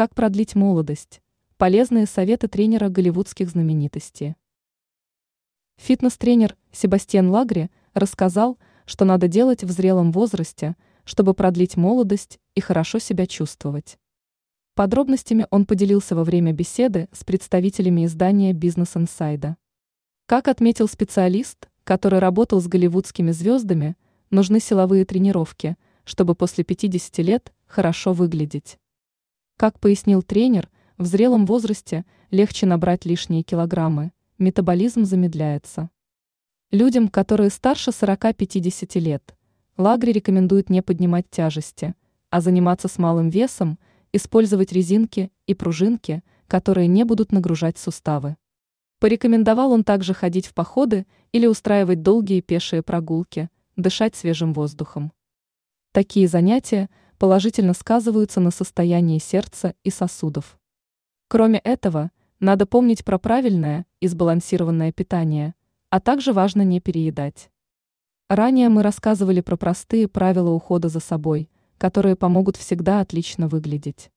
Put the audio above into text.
Как продлить молодость? Полезные советы тренера голливудских знаменитостей. Фитнес-тренер Себастьян Лагри рассказал, что надо делать в зрелом возрасте, чтобы продлить молодость и хорошо себя чувствовать. Подробностями он поделился во время беседы с представителями издания «Бизнес Инсайда». Как отметил специалист, который работал с голливудскими звездами, нужны силовые тренировки, чтобы после 50 лет хорошо выглядеть. Как пояснил тренер, в зрелом возрасте легче набрать лишние килограммы, метаболизм замедляется. Людям, которые старше 40-50 лет, Лагри рекомендует не поднимать тяжести, а заниматься с малым весом, использовать резинки и пружинки, которые не будут нагружать суставы. Порекомендовал он также ходить в походы или устраивать долгие пешие прогулки, дышать свежим воздухом. Такие занятия положительно сказываются на состоянии сердца и сосудов. Кроме этого, надо помнить про правильное и сбалансированное питание, а также важно не переедать. Ранее мы рассказывали про простые правила ухода за собой, которые помогут всегда отлично выглядеть.